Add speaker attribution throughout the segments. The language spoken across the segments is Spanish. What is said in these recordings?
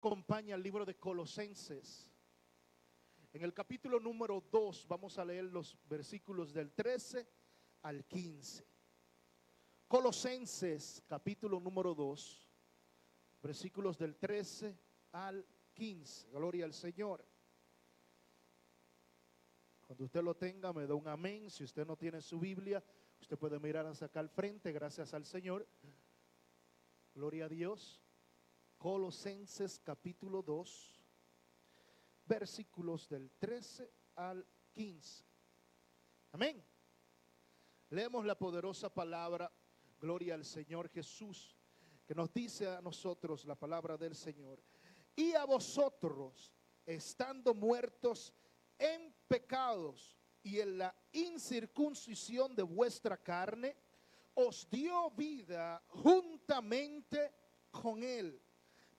Speaker 1: acompaña al libro de Colosenses. En el capítulo número 2 vamos a leer los versículos del 13 al 15. Colosenses capítulo número 2, versículos del 13 al 15. Gloria al Señor. Cuando usted lo tenga, me da un amén. Si usted no tiene su Biblia, usted puede mirar hacia acá al frente. Gracias al Señor. Gloria a Dios. Colosenses capítulo 2, versículos del 13 al 15. Amén. Leemos la poderosa palabra, gloria al Señor Jesús, que nos dice a nosotros la palabra del Señor. Y a vosotros, estando muertos en pecados y en la incircuncisión de vuestra carne, os dio vida juntamente con él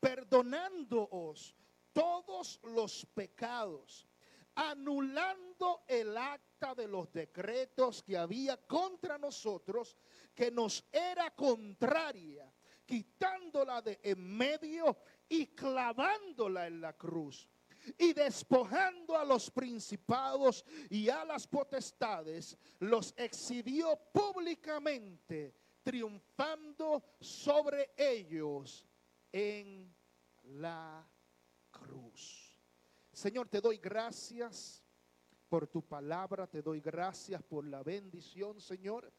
Speaker 1: perdonándoos todos los pecados, anulando el acta de los decretos que había contra nosotros, que nos era contraria, quitándola de en medio y clavándola en la cruz. Y despojando a los principados y a las potestades, los exhibió públicamente, triunfando sobre ellos en la cruz. Señor, te doy gracias por tu palabra, te doy gracias por la bendición, Señor.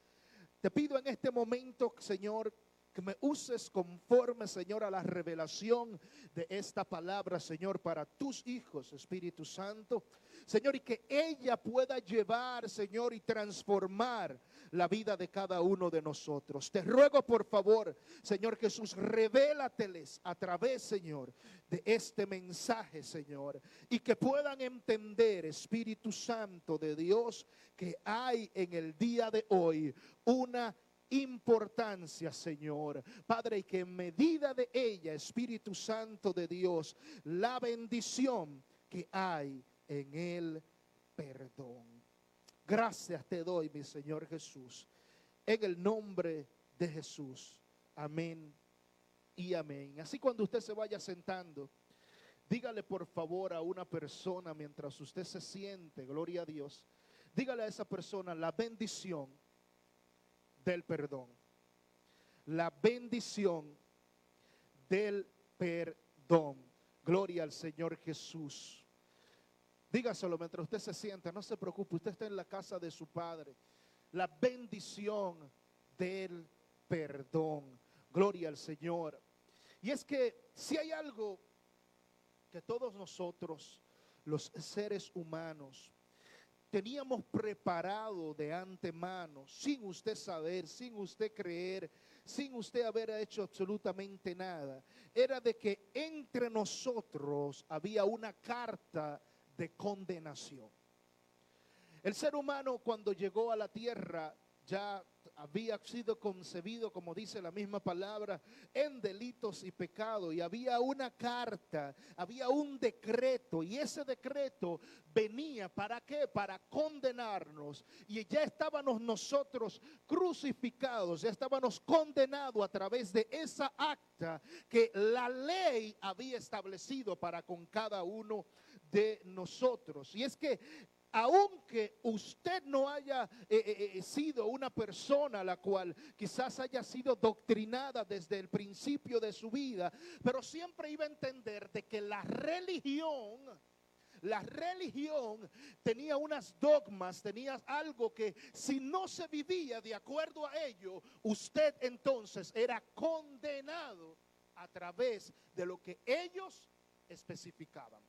Speaker 1: Te pido en este momento, Señor, que me uses conforme, Señor, a la revelación de esta palabra, Señor, para tus hijos, Espíritu Santo. Señor, y que ella pueda llevar, Señor, y transformar la vida de cada uno de nosotros. Te ruego, por favor, Señor Jesús, revélateles a través, Señor, de este mensaje, Señor, y que puedan entender, Espíritu Santo de Dios, que hay en el día de hoy una importancia, Señor. Padre, y que en medida de ella, Espíritu Santo de Dios, la bendición que hay en el perdón. Gracias te doy, mi Señor Jesús, en el nombre de Jesús. Amén y amén. Así cuando usted se vaya sentando, dígale por favor a una persona mientras usted se siente, gloria a Dios, dígale a esa persona la bendición del perdón. La bendición del perdón. Gloria al Señor Jesús. Dígaselo mientras usted se sienta, no se preocupe, usted está en la casa de su Padre. La bendición del perdón. Gloria al Señor. Y es que si hay algo que todos nosotros, los seres humanos, teníamos preparado de antemano, sin usted saber, sin usted creer, sin usted haber hecho absolutamente nada, era de que entre nosotros había una carta de condenación. El ser humano cuando llegó a la tierra ya había sido concebido, como dice la misma palabra, en delitos y pecado. Y había una carta, había un decreto. Y ese decreto venía para qué? Para condenarnos. Y ya estábamos nosotros crucificados, ya estábamos condenados a través de esa acta que la ley había establecido para con cada uno de nosotros. Y es que aunque usted no haya eh, eh, eh, sido una persona la cual quizás haya sido doctrinada desde el principio de su vida, pero siempre iba a entender de que la religión, la religión tenía unas dogmas, tenía algo que si no se vivía de acuerdo a ello, usted entonces era condenado a través de lo que ellos especificaban.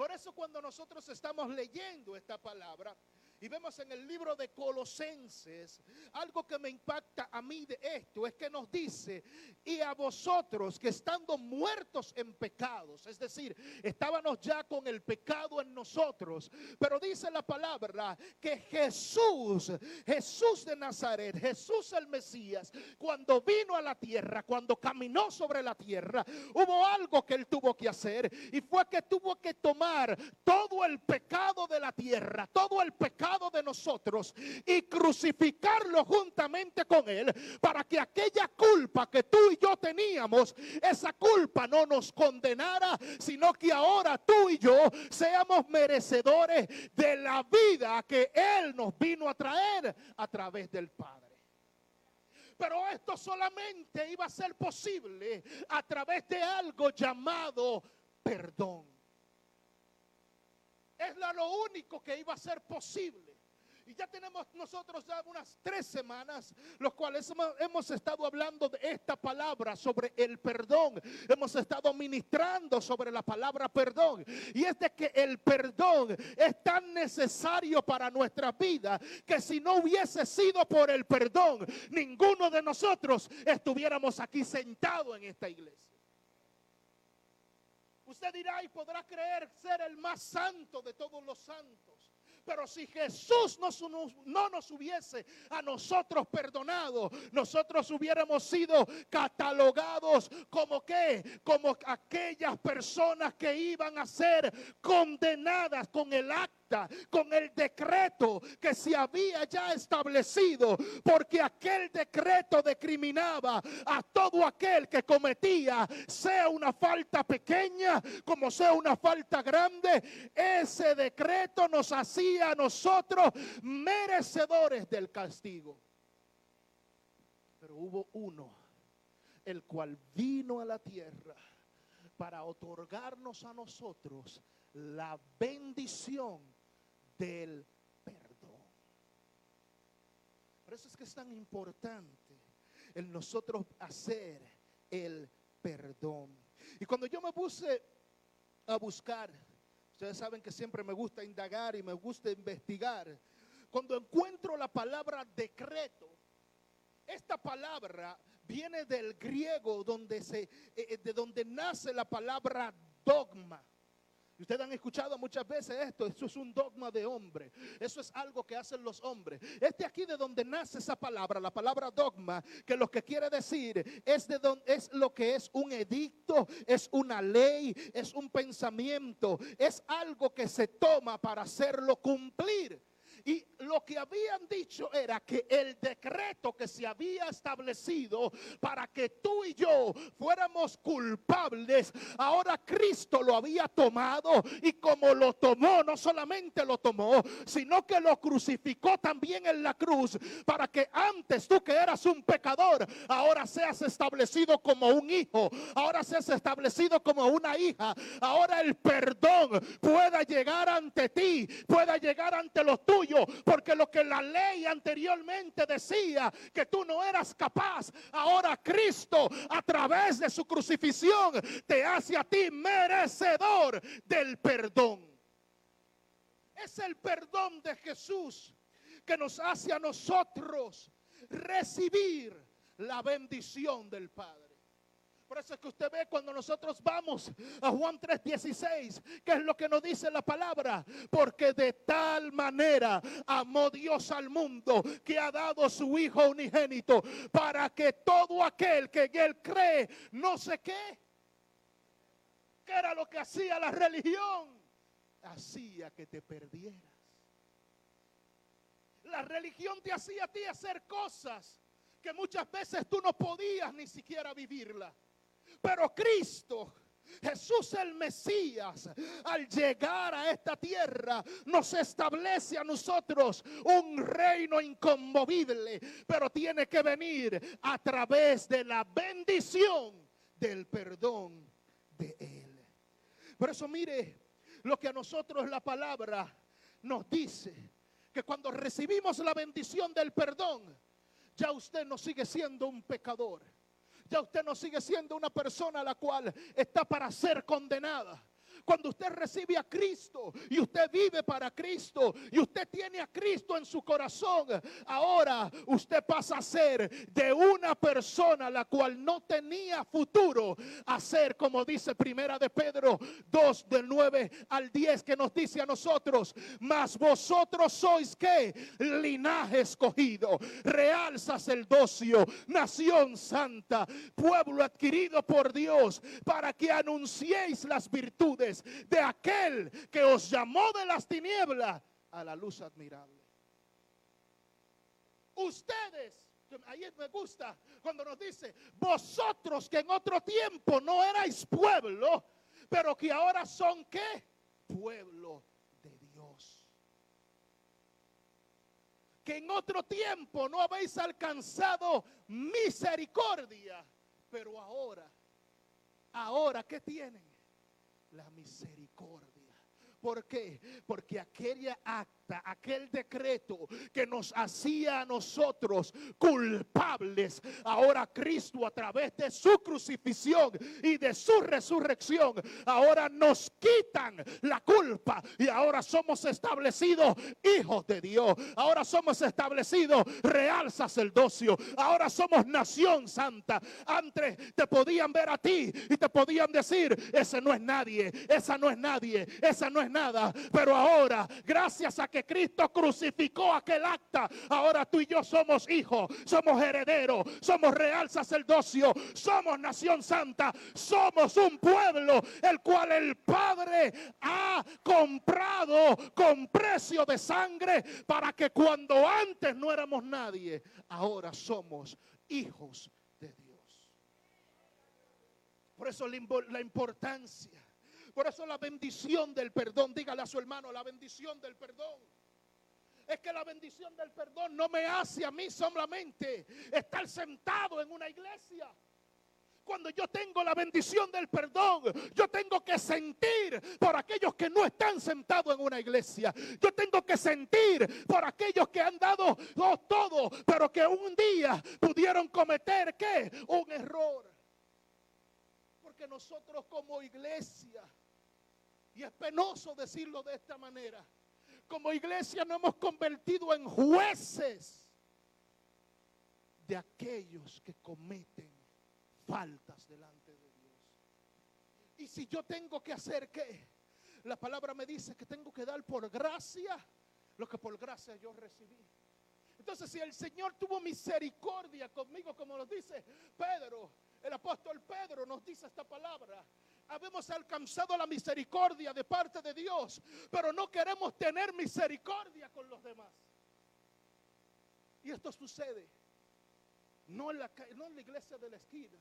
Speaker 1: Por eso cuando nosotros estamos leyendo esta palabra, y vemos en el libro de Colosenses, algo que me impacta a mí de esto es que nos dice, y a vosotros que estando muertos en pecados, es decir, estábamos ya con el pecado en nosotros, pero dice la palabra que Jesús, Jesús de Nazaret, Jesús el Mesías, cuando vino a la tierra, cuando caminó sobre la tierra, hubo algo que él tuvo que hacer y fue que tuvo que tomar todo el pecado de la tierra, todo el pecado de nosotros y crucificarlo juntamente con Él para que aquella culpa que tú y yo teníamos, esa culpa no nos condenara, sino que ahora tú y yo seamos merecedores de la vida que Él nos vino a traer a través del Padre. Pero esto solamente iba a ser posible a través de algo llamado perdón. Es lo único que iba a ser posible. Y ya tenemos nosotros ya unas tres semanas, los cuales hemos, estado hablando de esta palabra sobre el perdón. Hemos estado ministrando sobre la palabra perdón. Y es de que el perdón es tan necesario para nuestra vida que si no hubiese sido por el perdón, ninguno de nosotros estuviéramos aquí sentados en esta iglesia. Usted dirá y podrá creer ser el más santo de todos los santos. Pero si Jesús no nos hubiese a nosotros perdonado, nosotros hubiéramos sido catalogados como que, como aquellas personas que iban a ser condenadas con el acto con el decreto que se había ya establecido, porque aquel decreto decriminaba a todo aquel que cometía, sea una falta pequeña como sea una falta grande, ese decreto nos hacía a nosotros merecedores del castigo. Pero hubo uno, el cual vino a la tierra para otorgarnos a nosotros la bendición del perdón. Por eso es que es tan importante el nosotros hacer el perdón. Y cuando yo me puse a buscar, ustedes saben que siempre me gusta indagar y me gusta investigar, cuando encuentro la palabra decreto, esta palabra viene del griego donde se, eh, de donde nace la palabra dogma. Ustedes han escuchado muchas veces esto, eso es un dogma de hombre, eso es algo que hacen los hombres. Este aquí de donde nace esa palabra, la palabra dogma, que lo que quiere decir es de donde es lo que es un edicto, es una ley, es un pensamiento, es algo que se toma para hacerlo cumplir. Y lo que habían dicho era que el decreto que se había establecido para que tú y yo fuéramos culpables, ahora Cristo lo había tomado. Y como lo tomó, no solamente lo tomó, sino que lo crucificó también en la cruz para que antes tú que eras un pecador, ahora seas establecido como un hijo, ahora seas establecido como una hija, ahora el perdón pueda llegar ante ti, pueda llegar ante los tuyos porque lo que la ley anteriormente decía que tú no eras capaz, ahora Cristo a través de su crucifixión te hace a ti merecedor del perdón. Es el perdón de Jesús que nos hace a nosotros recibir la bendición del Padre. Por eso es que usted ve cuando nosotros vamos a Juan 3:16, que es lo que nos dice la palabra, porque de tal manera amó Dios al mundo que ha dado su Hijo unigénito para que todo aquel que en él cree, no sé qué, que era lo que hacía la religión, hacía que te perdieras. La religión te hacía a ti hacer cosas que muchas veces tú no podías ni siquiera vivirla. Pero Cristo Jesús el Mesías, al llegar a esta tierra, nos establece a nosotros un reino inconmovible, pero tiene que venir a través de la bendición del perdón de Él. Por eso mire lo que a nosotros la palabra nos dice, que cuando recibimos la bendición del perdón, ya usted no sigue siendo un pecador ya usted no sigue siendo una persona la cual está para ser condenada. Cuando usted recibe a Cristo y usted vive para Cristo y usted tiene a Cristo en su corazón, ahora usted pasa a ser de una persona la cual no tenía futuro a ser, como dice Primera de Pedro 2 del 9 al 10 que nos dice a nosotros, mas vosotros sois que linaje escogido, real sacerdocio, nación santa, pueblo adquirido por Dios, para que anunciéis las virtudes de aquel que os llamó de las tinieblas a la luz admirable. ustedes, ahí me gusta cuando nos dice, vosotros que en otro tiempo no erais pueblo, pero que ahora son qué? Pueblo de Dios. Que en otro tiempo no habéis alcanzado misericordia, pero ahora, ahora, ¿qué tienen? La misericordia. ¿Por qué? Porque aquella aquel decreto que nos hacía a nosotros culpables, ahora Cristo a través de su crucifixión y de su resurrección, ahora nos quitan la culpa y ahora somos establecidos hijos de Dios. Ahora somos establecidos real sacerdocio. Ahora somos nación santa. Antes te podían ver a ti y te podían decir, ese no es nadie, esa no es nadie, esa no es nada. Pero ahora, gracias a que Cristo crucificó aquel acta, ahora tú y yo somos hijos, somos herederos, somos real sacerdocio, somos nación santa, somos un pueblo el cual el Padre ha comprado con precio de sangre para que cuando antes no éramos nadie, ahora somos hijos de Dios. Por eso la importancia por eso la bendición del perdón, dígale a su hermano, la bendición del perdón. Es que la bendición del perdón no me hace a mí solamente estar sentado en una iglesia. Cuando yo tengo la bendición del perdón, yo tengo que sentir por aquellos que no están sentados en una iglesia. Yo tengo que sentir por aquellos que han dado todo, pero que un día pudieron cometer qué? Un error. Porque nosotros como iglesia y es penoso decirlo de esta manera. Como iglesia no hemos convertido en jueces de aquellos que cometen faltas delante de Dios. Y si yo tengo que hacer qué? La palabra me dice que tengo que dar por gracia lo que por gracia yo recibí. Entonces, si el Señor tuvo misericordia conmigo, como nos dice Pedro, el apóstol Pedro nos dice esta palabra, habemos alcanzado la misericordia de parte de Dios, pero no queremos tener misericordia con los demás. Y esto sucede no en la, iglesia de la esquina,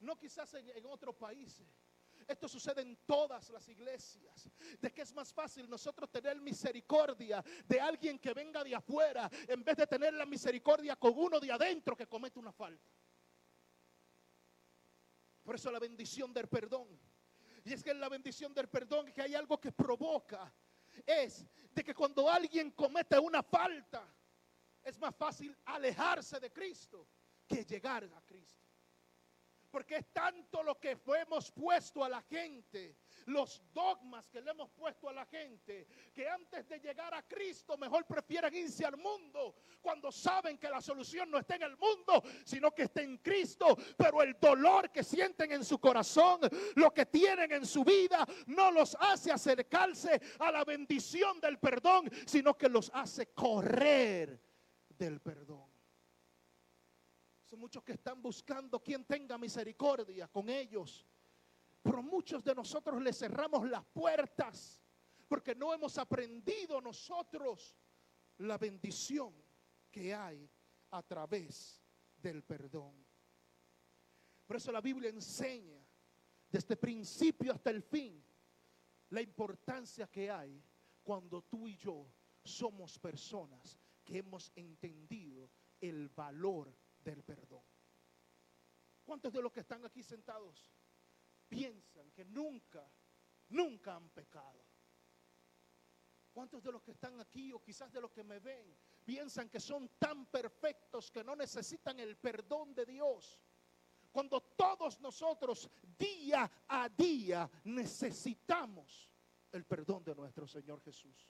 Speaker 1: no quizás en, en otros países. Esto sucede en todas las iglesias. De que es más fácil nosotros tener misericordia de alguien que venga de afuera en vez de tener la misericordia con uno de adentro que comete una falta. Por eso la bendición del perdón. Y es que la bendición del perdón que hay algo que provoca. Es de que cuando alguien comete una falta, es más fácil alejarse de Cristo que llegar a Cristo. Porque es tanto lo que hemos puesto a la gente, los dogmas que le hemos puesto a la gente, que antes de llegar a Cristo mejor prefieren irse al mundo cuando saben que la solución no está en el mundo, sino que está en Cristo. Pero el dolor que sienten en su corazón, lo que tienen en su vida, no los hace acercarse a la bendición del perdón, sino que los hace correr del perdón. Son muchos que están buscando quien tenga misericordia con ellos. Pero muchos de nosotros le cerramos las puertas porque no hemos aprendido nosotros la bendición que hay a través del perdón. Por eso la Biblia enseña desde principio hasta el fin la importancia que hay cuando tú y yo somos personas que hemos entendido el valor del perdón. ¿Cuántos de los que están aquí sentados piensan que nunca, nunca han pecado? ¿Cuántos de los que están aquí o quizás de los que me ven piensan que son tan perfectos que no necesitan el perdón de Dios? Cuando todos nosotros día a día necesitamos el perdón de nuestro Señor Jesús.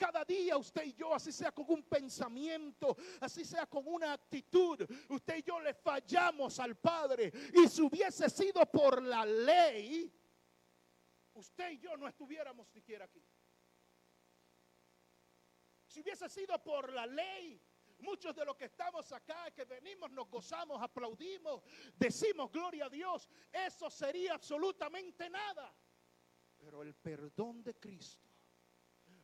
Speaker 1: Cada día usted y yo, así sea con un pensamiento, así sea con una actitud, usted y yo le fallamos al Padre. Y si hubiese sido por la ley, usted y yo no estuviéramos siquiera aquí. Si hubiese sido por la ley, muchos de los que estamos acá, que venimos, nos gozamos, aplaudimos, decimos gloria a Dios, eso sería absolutamente nada. Pero el perdón de Cristo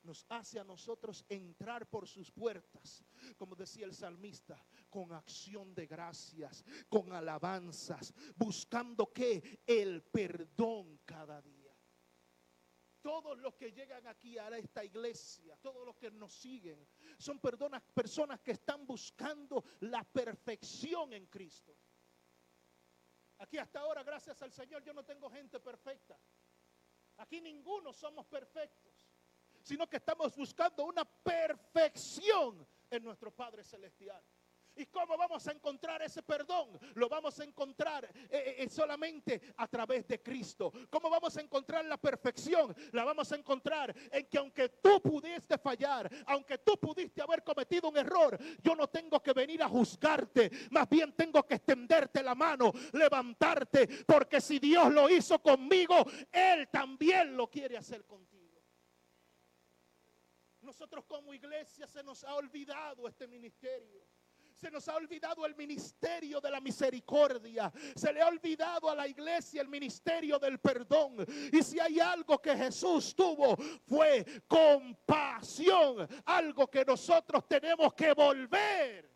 Speaker 1: nos hace a nosotros entrar por sus puertas, como decía el salmista, con acción de gracias, con alabanzas, buscando que el perdón cada día. Todos los que llegan aquí a esta iglesia, todos los que nos siguen, son personas, personas que están buscando la perfección en Cristo. Aquí hasta ahora, gracias al Señor, yo no tengo gente perfecta. Aquí ninguno somos perfectos, sino que estamos buscando una perfección en nuestro Padre Celestial. ¿Y cómo vamos a encontrar ese perdón? Lo vamos a encontrar eh, eh, eh, solamente a través de Cristo. ¿Cómo vamos a encontrar la perfección? La vamos a encontrar en que aunque tú pudiste fallar, aunque tú pudiste haber cometido un error, yo no tengo que venir a juzgarte. Más bien tengo que extenderte la mano, levantarte, porque si Dios lo hizo conmigo, Él también lo quiere hacer contigo. Nosotros como iglesia se nos ha olvidado este ministerio. Se nos ha olvidado el ministerio de la misericordia. Se le ha olvidado a la iglesia el ministerio del perdón. Y si hay algo que Jesús tuvo fue compasión. Algo que nosotros tenemos que volver.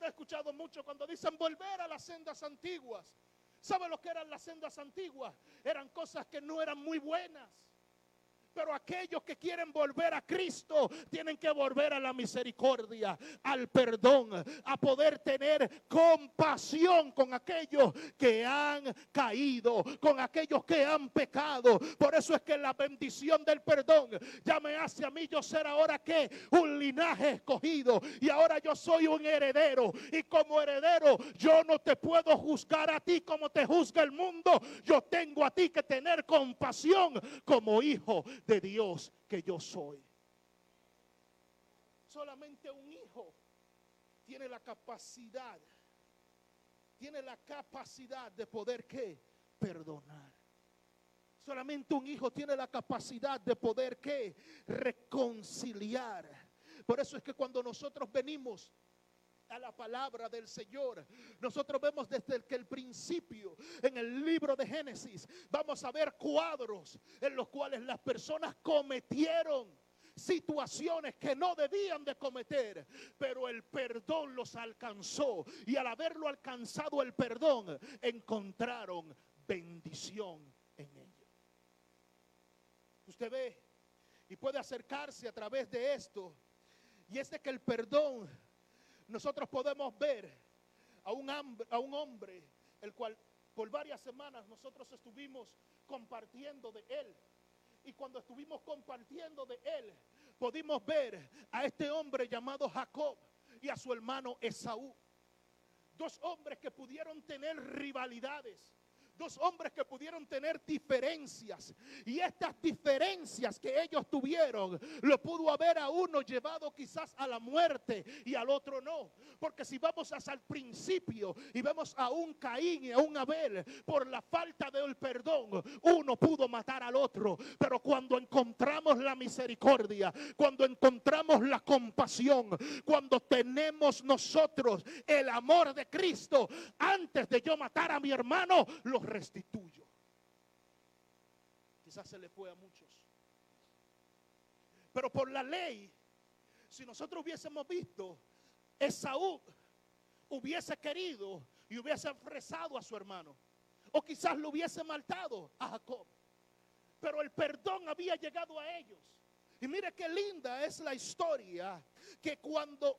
Speaker 1: He escuchado mucho cuando dicen volver a las sendas antiguas. ¿Sabe lo que eran las sendas antiguas? Eran cosas que no eran muy buenas. Pero aquellos que quieren volver a Cristo tienen que volver a la misericordia, al perdón, a poder tener compasión con aquellos que han caído, con aquellos que han pecado. Por eso es que la bendición del perdón ya me hace a mí yo ser ahora que un linaje escogido y ahora yo soy un heredero y como heredero yo no te puedo juzgar a ti como te juzga el mundo. Yo tengo a ti que tener compasión como hijo de Dios que yo soy. Solamente un hijo tiene la capacidad, tiene la capacidad de poder qué? Perdonar. Solamente un hijo tiene la capacidad de poder qué? Reconciliar. Por eso es que cuando nosotros venimos a la palabra del Señor. Nosotros vemos desde que el principio en el libro de Génesis, vamos a ver cuadros en los cuales las personas cometieron situaciones que no debían de cometer, pero el perdón los alcanzó y al haberlo alcanzado el perdón, encontraron bendición en ello. Usted ve y puede acercarse a través de esto y es de que el perdón nosotros podemos ver a un, a un hombre, el cual por varias semanas nosotros estuvimos compartiendo de él. Y cuando estuvimos compartiendo de él, pudimos ver a este hombre llamado Jacob y a su hermano Esaú. Dos hombres que pudieron tener rivalidades dos hombres que pudieron tener diferencias. Y estas diferencias que ellos tuvieron, lo pudo haber a uno llevado quizás a la muerte y al otro no. Porque si vamos hasta el principio y vemos a un Caín y a un Abel, por la falta del perdón, uno pudo matar al otro. Pero cuando encontramos la misericordia, cuando encontramos la compasión, cuando tenemos nosotros el amor de Cristo, antes de yo matar a mi hermano, los restituyo. Quizás se le fue a muchos. Pero por la ley, si nosotros hubiésemos visto, Esaú hubiese querido y hubiese apresado a su hermano. O quizás lo hubiese maltado a Jacob. Pero el perdón había llegado a ellos. Y mire qué linda es la historia que cuando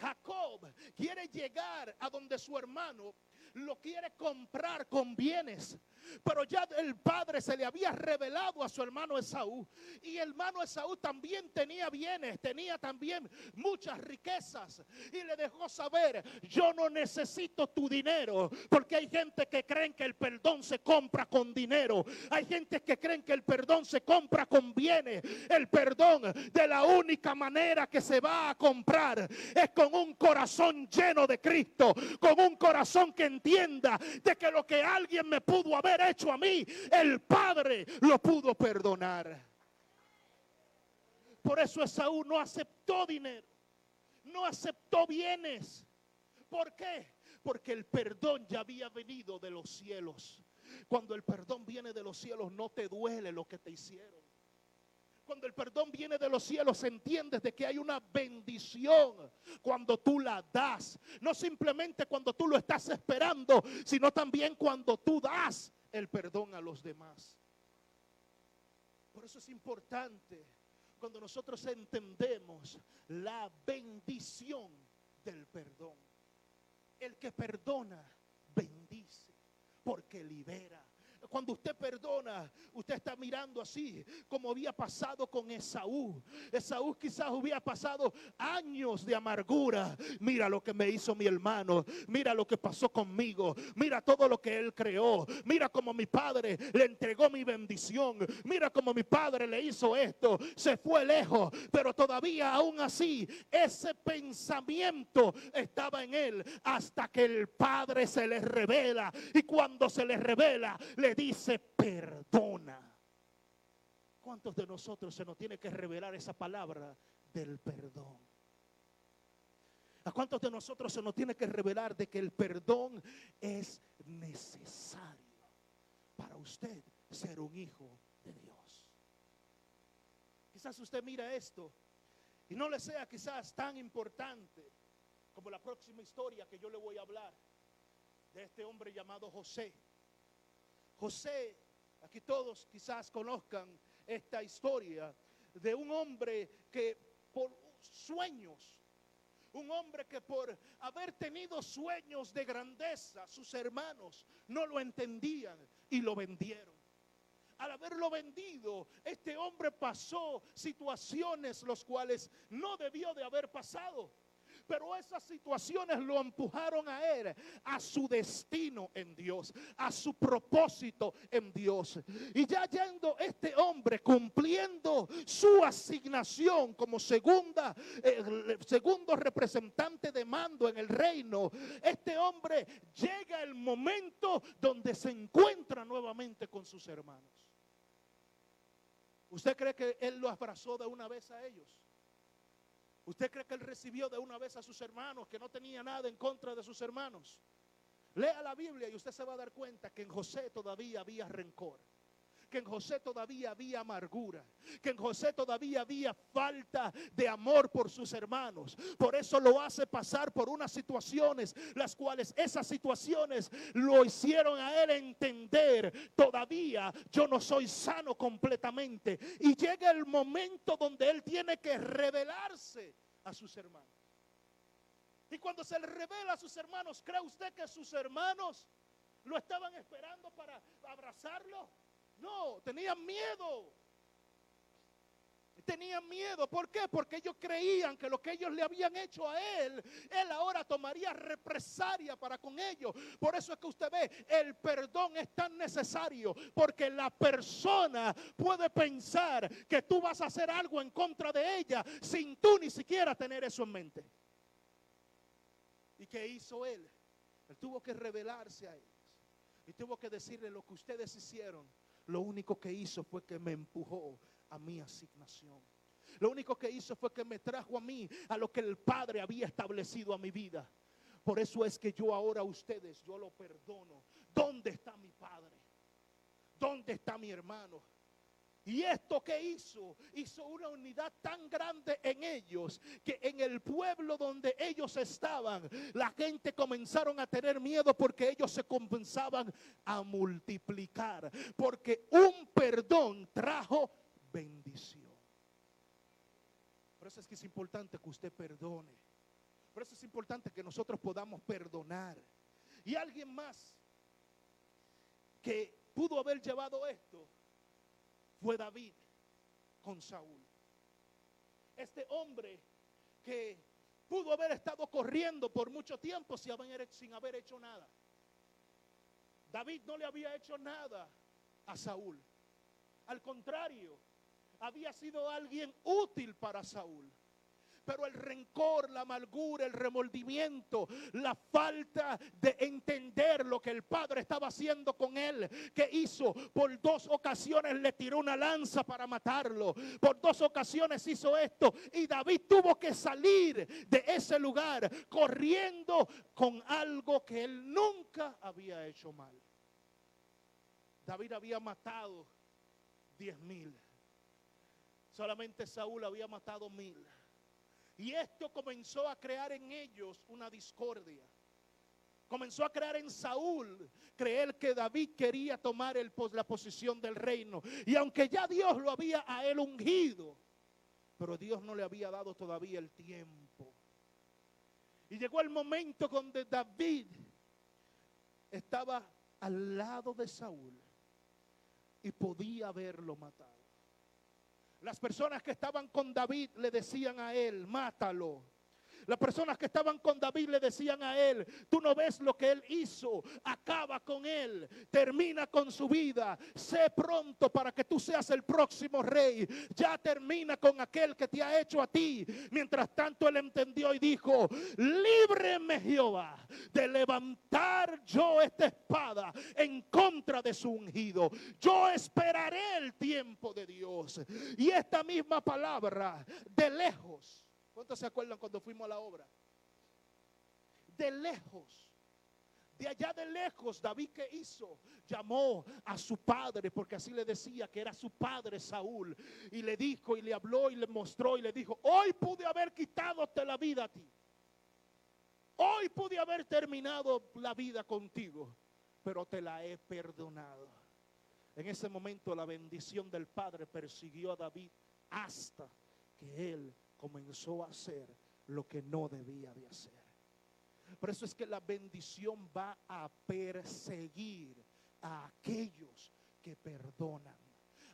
Speaker 1: Jacob quiere llegar a donde su hermano, lo quiere comprar con bienes. Pero ya el padre se le había revelado a su hermano Esaú. Y el hermano Esaú también tenía bienes, tenía también muchas riquezas. Y le dejó saber, yo no necesito tu dinero. Porque hay gente que creen que el perdón se compra con dinero. Hay gente que creen que el perdón se compra con bienes. El perdón de la única manera que se va a comprar es con un corazón lleno de Cristo. Con un corazón que entienda de que lo que alguien me pudo haber hecho a mí, el Padre lo pudo perdonar. Por eso Esaú no aceptó dinero, no aceptó bienes. ¿Por qué? Porque el perdón ya había venido de los cielos. Cuando el perdón viene de los cielos no te duele lo que te hicieron. Cuando el perdón viene de los cielos, entiendes de que hay una bendición cuando tú la das. No simplemente cuando tú lo estás esperando, sino también cuando tú das el perdón a los demás. Por eso es importante cuando nosotros entendemos la bendición del perdón. El que perdona, bendice, porque libera. Cuando usted perdona, usted está mirando así, como había pasado con Esaú. Esaú quizás hubiera pasado años de amargura. Mira lo que me hizo mi hermano. Mira lo que pasó conmigo. Mira todo lo que él creó. Mira como mi padre le entregó mi bendición. Mira como mi padre le hizo esto. Se fue lejos. Pero todavía aún así, ese pensamiento estaba en él hasta que el padre se le revela. Y cuando se le revela, le dice perdona. ¿Cuántos de nosotros se nos tiene que revelar esa palabra del perdón? ¿A cuántos de nosotros se nos tiene que revelar de que el perdón es necesario para usted ser un hijo de Dios? Quizás usted mira esto y no le sea quizás tan importante como la próxima historia que yo le voy a hablar de este hombre llamado José. José, aquí todos quizás conozcan esta historia de un hombre que por sueños, un hombre que por haber tenido sueños de grandeza, sus hermanos no lo entendían y lo vendieron. Al haberlo vendido, este hombre pasó situaciones los cuales no debió de haber pasado. Pero esas situaciones lo empujaron a él, a su destino en Dios, a su propósito en Dios. Y ya yendo este hombre cumpliendo su asignación como segunda, eh, segundo representante de mando en el reino, este hombre llega el momento donde se encuentra nuevamente con sus hermanos. ¿Usted cree que él lo abrazó de una vez a ellos? ¿Usted cree que él recibió de una vez a sus hermanos, que no tenía nada en contra de sus hermanos? Lea la Biblia y usted se va a dar cuenta que en José todavía había rencor que en José todavía había amargura, que en José todavía había falta de amor por sus hermanos. Por eso lo hace pasar por unas situaciones, las cuales esas situaciones lo hicieron a él entender, todavía yo no soy sano completamente. Y llega el momento donde él tiene que revelarse a sus hermanos. Y cuando se le revela a sus hermanos, ¿cree usted que sus hermanos lo estaban esperando para abrazarlo? No, tenían miedo. Tenían miedo. ¿Por qué? Porque ellos creían que lo que ellos le habían hecho a él, él ahora tomaría represalia para con ellos. Por eso es que usted ve, el perdón es tan necesario. Porque la persona puede pensar que tú vas a hacer algo en contra de ella sin tú ni siquiera tener eso en mente. ¿Y qué hizo él? Él tuvo que revelarse a ellos. Y tuvo que decirle lo que ustedes hicieron lo único que hizo fue que me empujó a mi asignación. Lo único que hizo fue que me trajo a mí a lo que el Padre había establecido a mi vida. Por eso es que yo ahora a ustedes, yo lo perdono. ¿Dónde está mi Padre? ¿Dónde está mi hermano? Y esto que hizo, hizo una unidad tan grande en ellos que en el pueblo donde ellos estaban, la gente comenzaron a tener miedo porque ellos se comenzaban a multiplicar. Porque un perdón trajo bendición. Por eso es que es importante que usted perdone. Por eso es importante que nosotros podamos perdonar. Y alguien más que pudo haber llevado esto fue David con Saúl. Este hombre que pudo haber estado corriendo por mucho tiempo sin haber, hecho nada. David no le había hecho nada a Saúl. Al contrario, había sido alguien útil para Saúl pero el rencor, la amargura, el remordimiento, la falta de entender lo que el padre estaba haciendo con él, que hizo por dos ocasiones le tiró una lanza para matarlo, por dos ocasiones hizo esto y David tuvo que salir de ese lugar corriendo con algo que él nunca había hecho mal. David había matado diez mil. Solamente Saúl había matado mil. Y esto comenzó a crear en ellos una discordia. Comenzó a crear en Saúl creer que David quería tomar el, la posición del reino. Y aunque ya Dios lo había a él ungido, pero Dios no le había dado todavía el tiempo. Y llegó el momento donde David estaba al lado de Saúl y podía haberlo matado. Las personas que estaban con David le decían a él, mátalo. Las personas que estaban con David le decían a él, tú no ves lo que él hizo, acaba con él, termina con su vida, sé pronto para que tú seas el próximo rey, ya termina con aquel que te ha hecho a ti. Mientras tanto él entendió y dijo, líbreme Jehová de levantar yo esta espada en contra de su ungido. Yo esperaré el tiempo de Dios. Y esta misma palabra de lejos ¿Cuántos se acuerdan cuando fuimos a la obra? De lejos. De allá de lejos, David que hizo, llamó a su padre, porque así le decía que era su padre Saúl, y le dijo y le habló y le mostró y le dijo, hoy pude haber quitadote la vida a ti. Hoy pude haber terminado la vida contigo, pero te la he perdonado. En ese momento la bendición del Padre persiguió a David hasta que él comenzó a hacer lo que no debía de hacer. Por eso es que la bendición va a perseguir a aquellos que perdonan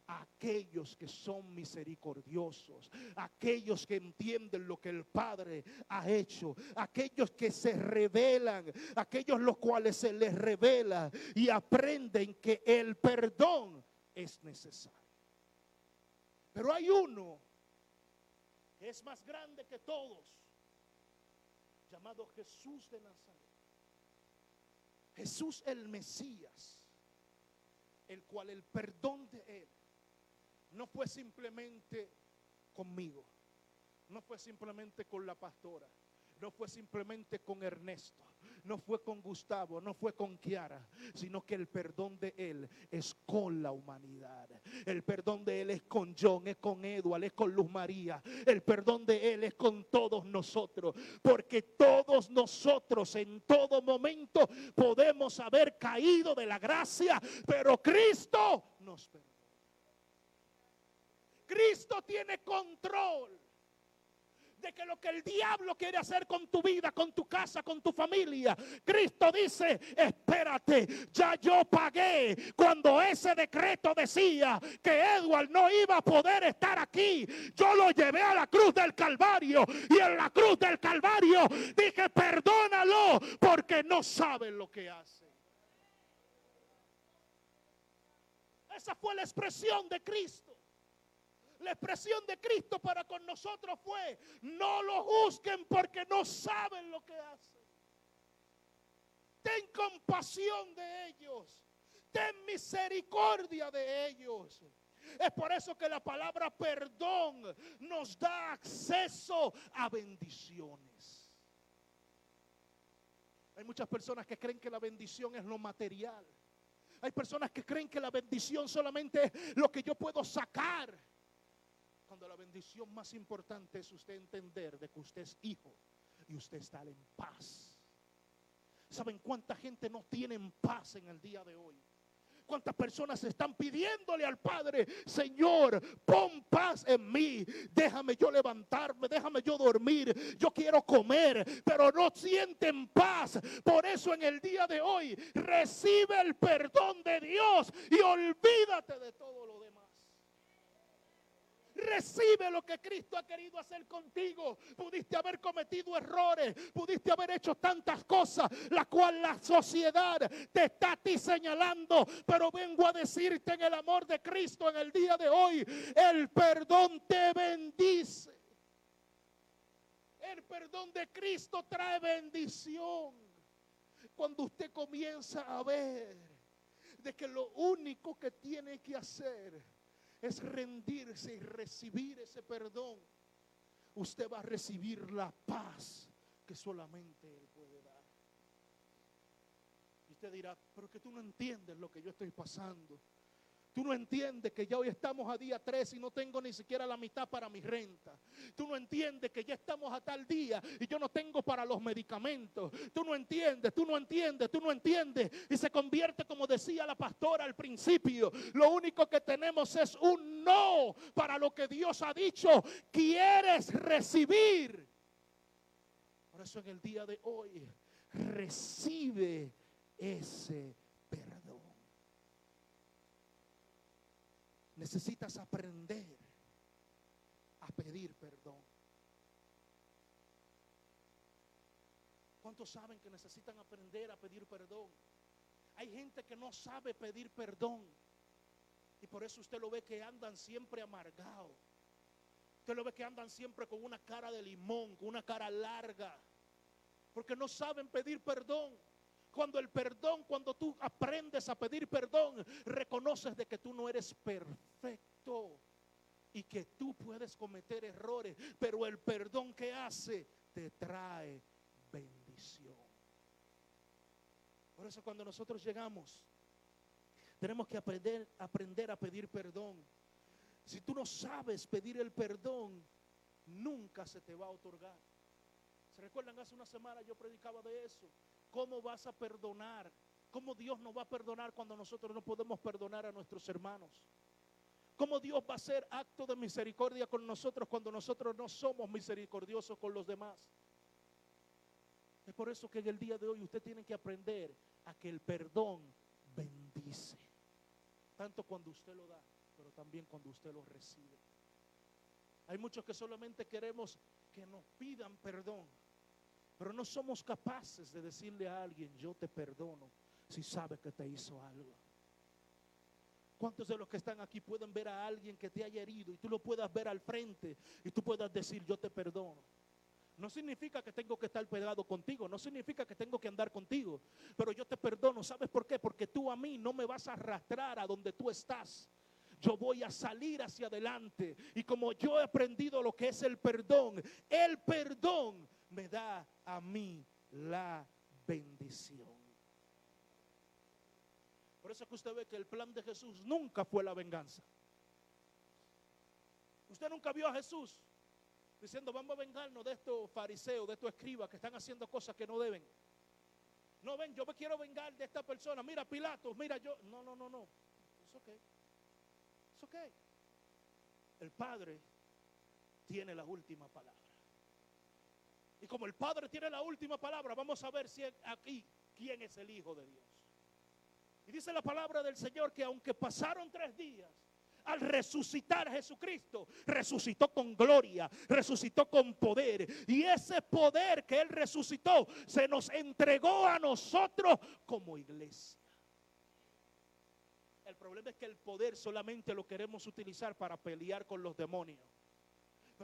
Speaker 1: aquellos que son misericordiosos, aquellos que entienden lo que el Padre ha hecho, aquellos que se revelan, aquellos los cuales se les revela y aprenden que el perdón es necesario. Pero hay uno es más grande que todos, llamado Jesús de Nazaret. Jesús el Mesías, el cual el perdón de Él no fue simplemente conmigo, no fue simplemente con la pastora, no fue simplemente con Ernesto, no fue con Gustavo, no fue con Kiara, sino que el perdón de Él es con la humanidad. El perdón de Él es con John, es con Edward, es con Luz María. El perdón de Él es con todos nosotros, porque todos nosotros en todo momento podemos haber caído de la gracia, pero Cristo nos perdona. Cristo tiene control de que lo que el diablo quiere hacer con tu vida, con tu casa, con tu familia, Cristo dice, espérate, ya yo pagué cuando ese decreto decía que Edward no iba a poder estar aquí. Yo lo llevé a la cruz del Calvario y en la cruz del Calvario dije, perdónalo porque no saben lo que hace. Esa fue la expresión de Cristo. La expresión de Cristo para con nosotros fue, no lo juzguen porque no saben lo que hacen. Ten compasión de ellos. Ten misericordia de ellos. Es por eso que la palabra perdón nos da acceso a bendiciones. Hay muchas personas que creen que la bendición es lo material. Hay personas que creen que la bendición solamente es lo que yo puedo sacar la bendición más importante es usted entender de que usted es hijo y usted está en paz. ¿Saben cuánta gente no tiene paz en el día de hoy? ¿Cuántas personas están pidiéndole al Padre, Señor, pon paz en mí? Déjame yo levantarme, déjame yo dormir. Yo quiero comer, pero no sienten paz. Por eso en el día de hoy recibe el perdón de Dios y olvídate de todo lo. Recibe lo que Cristo ha querido hacer contigo. Pudiste haber cometido errores, pudiste haber hecho tantas cosas, la cual la sociedad te está ti señalando. Pero vengo a decirte en el amor de Cristo en el día de hoy, el perdón te bendice. El perdón de Cristo trae bendición. Cuando usted comienza a ver de que lo único que tiene que hacer es rendirse y recibir ese perdón, usted va a recibir la paz que solamente Él puede dar. Y usted dirá, pero que tú no entiendes lo que yo estoy pasando. Tú no entiendes que ya hoy estamos a día 3 y no tengo ni siquiera la mitad para mi renta. Tú no entiendes que ya estamos a tal día y yo no tengo para los medicamentos. Tú no entiendes, tú no entiendes, tú no entiendes. Y se convierte, como decía la pastora al principio, lo único que tenemos es un no para lo que Dios ha dicho. Quieres recibir. Por eso en el día de hoy recibe ese Necesitas aprender a pedir perdón. ¿Cuántos saben que necesitan aprender a pedir perdón? Hay gente que no sabe pedir perdón. Y por eso usted lo ve que andan siempre amargados. Usted lo ve que andan siempre con una cara de limón, con una cara larga. Porque no saben pedir perdón. Cuando el perdón, cuando tú aprendes a pedir perdón, reconoces de que tú no eres perfecto y que tú puedes cometer errores, pero el perdón que hace te trae bendición. Por eso cuando nosotros llegamos, tenemos que aprender, aprender a pedir perdón. Si tú no sabes pedir el perdón, nunca se te va a otorgar. ¿Se recuerdan? Hace una semana yo predicaba de eso. ¿Cómo vas a perdonar? ¿Cómo Dios nos va a perdonar cuando nosotros no podemos perdonar a nuestros hermanos? ¿Cómo Dios va a hacer acto de misericordia con nosotros cuando nosotros no somos misericordiosos con los demás? Es por eso que en el día de hoy usted tiene que aprender a que el perdón bendice. Tanto cuando usted lo da, pero también cuando usted lo recibe. Hay muchos que solamente queremos que nos pidan perdón. Pero no somos capaces de decirle a alguien, yo te perdono, si sabe que te hizo algo. ¿Cuántos de los que están aquí pueden ver a alguien que te haya herido y tú lo puedas ver al frente y tú puedas decir, yo te perdono? No significa que tengo que estar pegado contigo, no significa que tengo que andar contigo, pero yo te perdono. ¿Sabes por qué? Porque tú a mí no me vas a arrastrar a donde tú estás. Yo voy a salir hacia adelante. Y como yo he aprendido lo que es el perdón, el perdón me da a mí la bendición. Por eso que usted ve que el plan de Jesús nunca fue la venganza. Usted nunca vio a Jesús diciendo, vamos a vengarnos de estos fariseos, de estos escribas que están haciendo cosas que no deben. No ven, yo me quiero vengar de esta persona. Mira, Pilatos, mira yo. No, no, no, no. Es ok. Es ok. El Padre tiene la última palabra. Y como el Padre tiene la última palabra, vamos a ver si aquí quién es el Hijo de Dios. Y dice la palabra del Señor que aunque pasaron tres días, al resucitar Jesucristo, resucitó con gloria, resucitó con poder. Y ese poder que Él resucitó se nos entregó a nosotros como iglesia. El problema es que el poder solamente lo queremos utilizar para pelear con los demonios.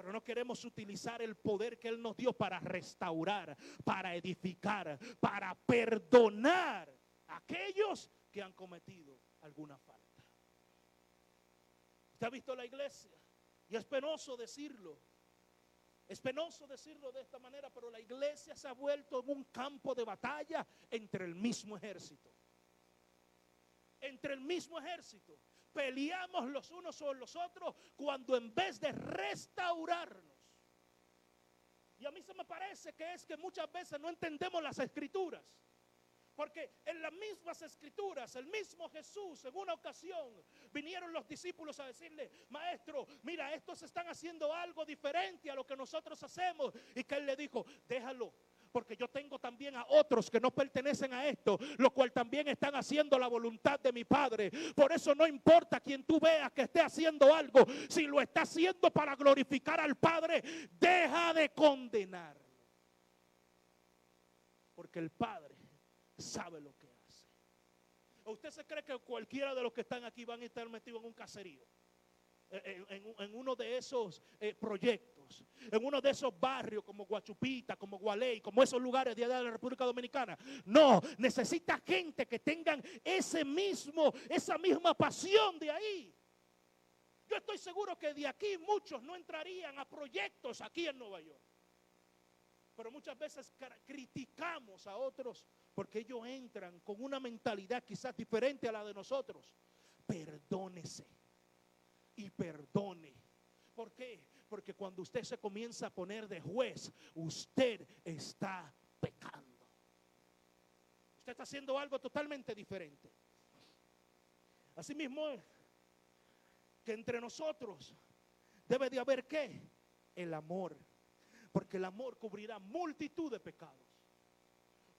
Speaker 1: Pero no queremos utilizar el poder que Él nos dio para restaurar, para edificar, para perdonar a aquellos que han cometido alguna falta. ¿Usted ha visto la iglesia? Y es penoso decirlo. Es penoso decirlo de esta manera, pero la iglesia se ha vuelto un campo de batalla entre el mismo ejército. Entre el mismo ejército peleamos los unos sobre los otros cuando en vez de restaurarnos. Y a mí se me parece que es que muchas veces no entendemos las escrituras. Porque en las mismas escrituras, el mismo Jesús, en una ocasión, vinieron los discípulos a decirle, maestro, mira, estos están haciendo algo diferente a lo que nosotros hacemos. Y que él le dijo, déjalo, porque yo tengo también a otros que no pertenecen a esto, lo cual también están haciendo la voluntad de mi Padre. Por eso no importa quien tú veas que esté haciendo algo, si lo está haciendo para glorificar al Padre, deja de condenar. Porque el Padre sabe lo que hace. ¿Usted se cree que cualquiera de los que están aquí van a estar metidos en un caserío? en, uno de esos eh, proyectos, en uno de esos barrios como Guachupita, como Gualey, como esos lugares de allá de la República Dominicana. No, necesita gente que tengan ese mismo, esa misma pasión de ahí. Yo estoy seguro que de aquí muchos no entrarían a proyectos aquí en Nueva York. Pero muchas veces criticamos a otros porque ellos entran con una mentalidad quizás diferente a la de nosotros. perdónese y perdone. ¿Por qué? Porque cuando usted se comienza a poner de juez, usted está pecando. Usted está haciendo algo totalmente diferente. Asimismo que entre nosotros debe de haber qué? El amor. Porque el amor cubrirá multitud de pecados.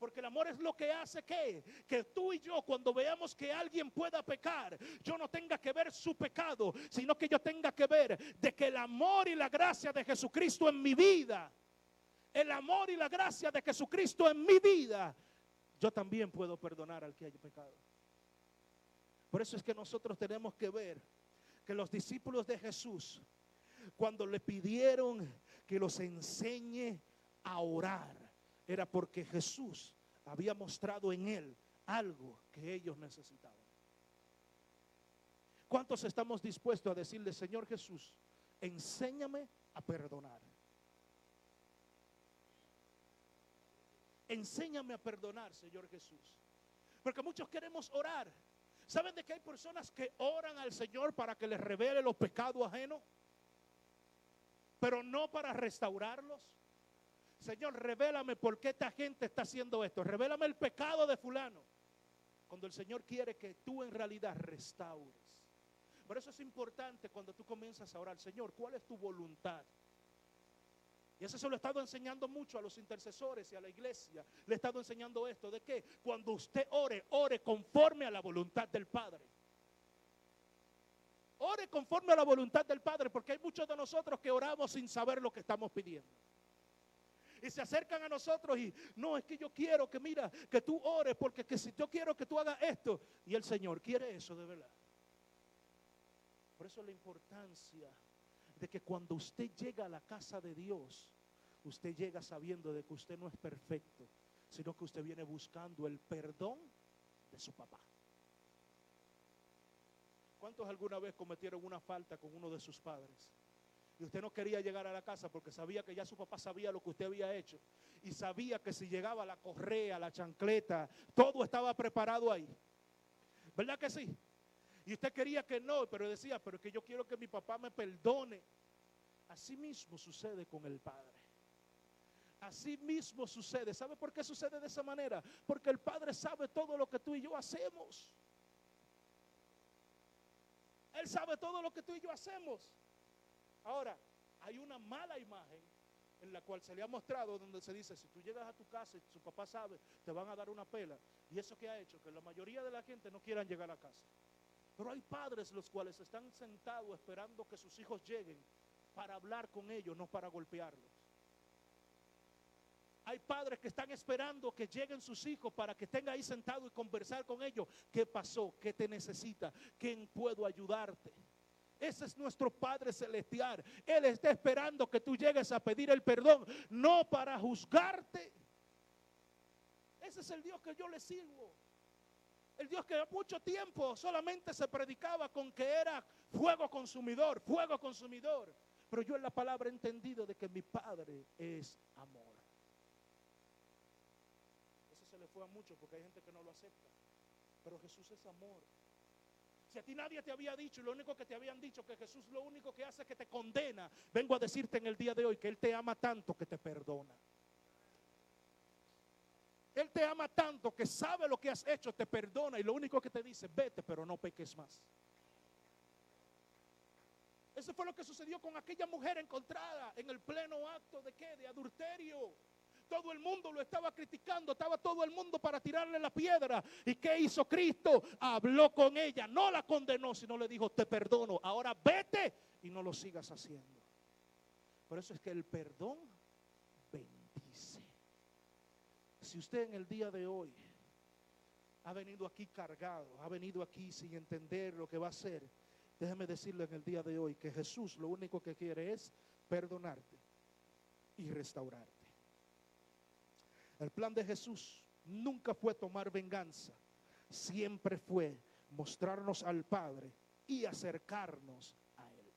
Speaker 1: Porque el amor es lo que hace que, que tú y yo cuando veamos que alguien pueda pecar, yo no tenga que ver su pecado, sino que yo tenga que ver de que el amor y la gracia de Jesucristo en mi vida, el amor y la gracia de Jesucristo en mi vida, yo también puedo perdonar al que haya pecado. Por eso es que nosotros tenemos que ver que los discípulos de Jesús, cuando le pidieron que los enseñe a orar, era porque Jesús había mostrado en él algo que ellos necesitaban. ¿Cuántos estamos dispuestos a decirle, Señor Jesús, enséñame a perdonar? Enséñame a perdonar, Señor Jesús. Porque muchos queremos orar. ¿Saben de que hay personas que oran al Señor para que les revele los pecados ajenos? Pero no para restaurarlos. Señor, revélame por qué esta gente está haciendo esto. Revélame el pecado de fulano. Cuando el Señor quiere que tú en realidad restaures. Por eso es importante cuando tú comienzas a orar, Señor, ¿cuál es tu voluntad? Y eso se lo he estado enseñando mucho a los intercesores y a la iglesia. Le he estado enseñando esto, de que cuando usted ore, ore conforme a la voluntad del Padre. Ore conforme a la voluntad del Padre, porque hay muchos de nosotros que oramos sin saber lo que estamos pidiendo y se acercan a nosotros y no, es que yo quiero que mira, que tú ores, porque que si yo quiero que tú hagas esto, y el Señor quiere eso de verdad. Por eso la importancia de que cuando usted llega a la casa de Dios, usted llega sabiendo de que usted no es perfecto, sino que usted viene buscando el perdón de su papá. ¿Cuántos alguna vez cometieron una falta con uno de sus padres? Y usted no quería llegar a la casa porque sabía que ya su papá sabía lo que usted había hecho. Y sabía que si llegaba la correa, la chancleta, todo estaba preparado ahí. ¿Verdad que sí? Y usted quería que no, pero decía, pero es que yo quiero que mi papá me perdone. Así mismo sucede con el Padre. Así mismo sucede. ¿Sabe por qué sucede de esa manera? Porque el Padre sabe todo lo que tú y yo hacemos. Él sabe todo lo que tú y yo hacemos. Ahora, hay una mala imagen en la cual se le ha mostrado donde se dice, si tú llegas a tu casa y su papá sabe, te van a dar una pela. Y eso que ha hecho, que la mayoría de la gente no quieran llegar a casa. Pero hay padres los cuales están sentados esperando que sus hijos lleguen para hablar con ellos, no para golpearlos. Hay padres que están esperando que lleguen sus hijos para que estén ahí sentados y conversar con ellos. ¿Qué pasó? ¿Qué te necesita? ¿Quién puedo ayudarte? Ese es nuestro Padre Celestial. Él está esperando que tú llegues a pedir el perdón, no para juzgarte. Ese es el Dios que yo le sirvo. El Dios que mucho tiempo solamente se predicaba con que era fuego consumidor, fuego consumidor. Pero yo en la palabra he entendido de que mi Padre es amor. Eso se le fue a mucho porque hay gente que no lo acepta. Pero Jesús es amor. Si a ti nadie te había dicho y lo único que te habían dicho que Jesús lo único que hace es que te condena, vengo a decirte en el día de hoy que Él te ama tanto que te perdona. Él te ama tanto que sabe lo que has hecho, te perdona y lo único que te dice, vete, pero no peques más. Eso fue lo que sucedió con aquella mujer encontrada en el pleno acto de qué? De adulterio. Todo el mundo lo estaba criticando, estaba todo el mundo para tirarle la piedra. ¿Y qué hizo Cristo? Habló con ella, no la condenó, sino le dijo, te perdono, ahora vete y no lo sigas haciendo. Por eso es que el perdón bendice. Si usted en el día de hoy ha venido aquí cargado, ha venido aquí sin entender lo que va a hacer, déjeme decirle en el día de hoy que Jesús lo único que quiere es perdonarte y restaurarte. El plan de Jesús nunca fue tomar venganza, siempre fue mostrarnos al Padre y acercarnos a Él.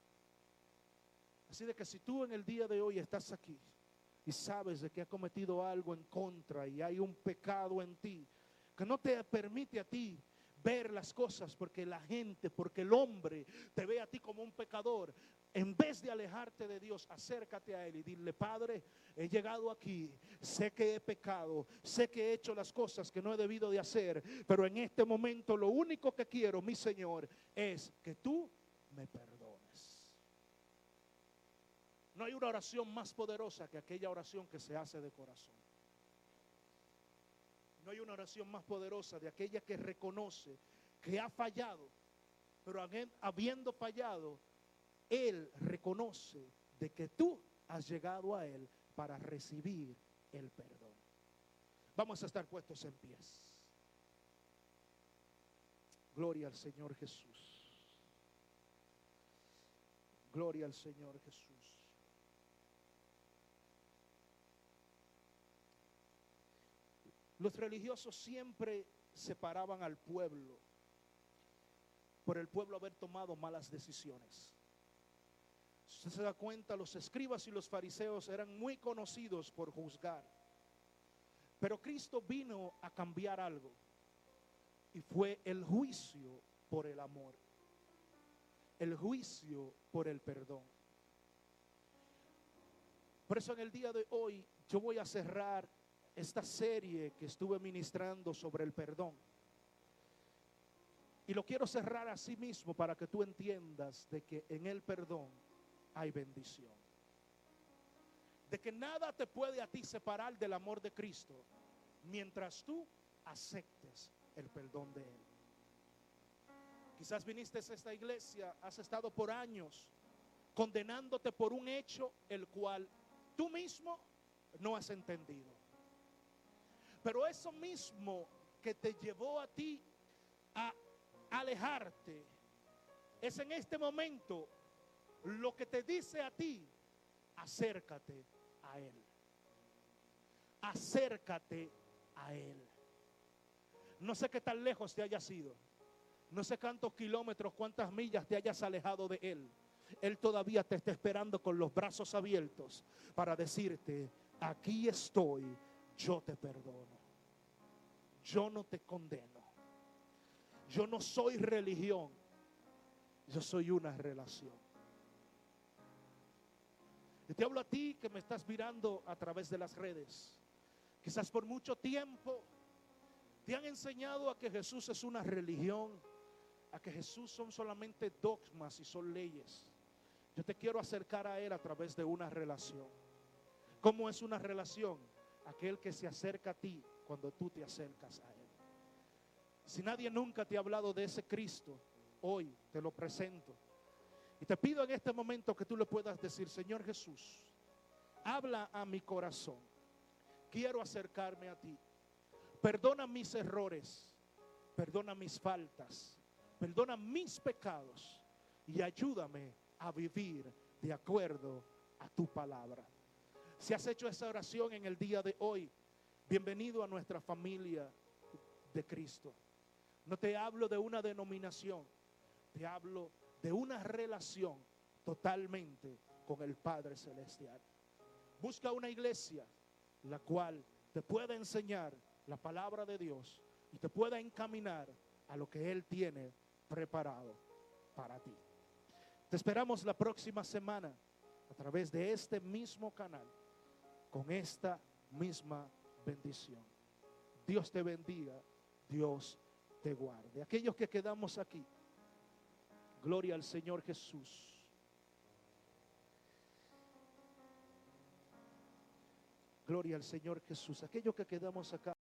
Speaker 1: Así de que si tú en el día de hoy estás aquí y sabes de que ha cometido algo en contra y hay un pecado en ti que no te permite a ti ver las cosas, porque la gente, porque el hombre te ve a ti como un pecador, en vez de alejarte de Dios, acércate a Él y dile, Padre, he llegado aquí, sé que he pecado, sé que he hecho las cosas que no he debido de hacer, pero en este momento lo único que quiero, mi Señor, es que tú me perdones. No hay una oración más poderosa que aquella oración que se hace de corazón. No hay una oración más poderosa de aquella que reconoce que ha fallado, pero habiendo fallado, Él reconoce de que tú has llegado a Él para recibir el perdón. Vamos a estar puestos en pies. Gloria al Señor Jesús. Gloria al Señor Jesús. Los religiosos siempre separaban al pueblo por el pueblo haber tomado malas decisiones. Si se da cuenta, los escribas y los fariseos eran muy conocidos por juzgar. Pero Cristo vino a cambiar algo y fue el juicio por el amor, el juicio por el perdón. Por eso en el día de hoy yo voy a cerrar esta serie que estuve ministrando sobre el perdón. Y lo quiero cerrar así mismo para que tú entiendas de que en el perdón hay bendición. De que nada te puede a ti separar del amor de Cristo mientras tú aceptes el perdón de Él. Quizás viniste a esta iglesia, has estado por años condenándote por un hecho el cual tú mismo no has entendido. Pero eso mismo que te llevó a ti a alejarte, es en este momento lo que te dice a ti, acércate a Él. Acércate a Él. No sé qué tan lejos te hayas ido. No sé cuántos kilómetros, cuántas millas te hayas alejado de Él. Él todavía te está esperando con los brazos abiertos para decirte, aquí estoy, yo te perdono. Yo no te condeno. Yo no soy religión. Yo soy una relación. Te hablo a ti que me estás mirando a través de las redes. Quizás por mucho tiempo te han enseñado a que Jesús es una religión, a que Jesús son solamente dogmas y son leyes. Yo te quiero acercar a Él a través de una relación. ¿Cómo es una relación? Aquel que se acerca a ti cuando tú te acercas a Él. Si nadie nunca te ha hablado de ese Cristo, hoy te lo presento. Y te pido en este momento que tú le puedas decir, Señor Jesús, habla a mi corazón. Quiero acercarme a ti. Perdona mis errores, perdona mis faltas, perdona mis pecados y ayúdame a vivir de acuerdo a tu palabra. Si has hecho esa oración en el día de hoy, bienvenido a nuestra familia de Cristo. No te hablo de una denominación, te hablo de una relación totalmente con el Padre Celestial. Busca una iglesia la cual te pueda enseñar la palabra de Dios y te pueda encaminar a lo que Él tiene preparado para ti. Te esperamos la próxima semana a través de este mismo canal con esta misma bendición. Dios te bendiga, Dios te guarde. Aquellos que quedamos aquí, gloria al Señor Jesús. Gloria al Señor Jesús. Aquellos que quedamos acá.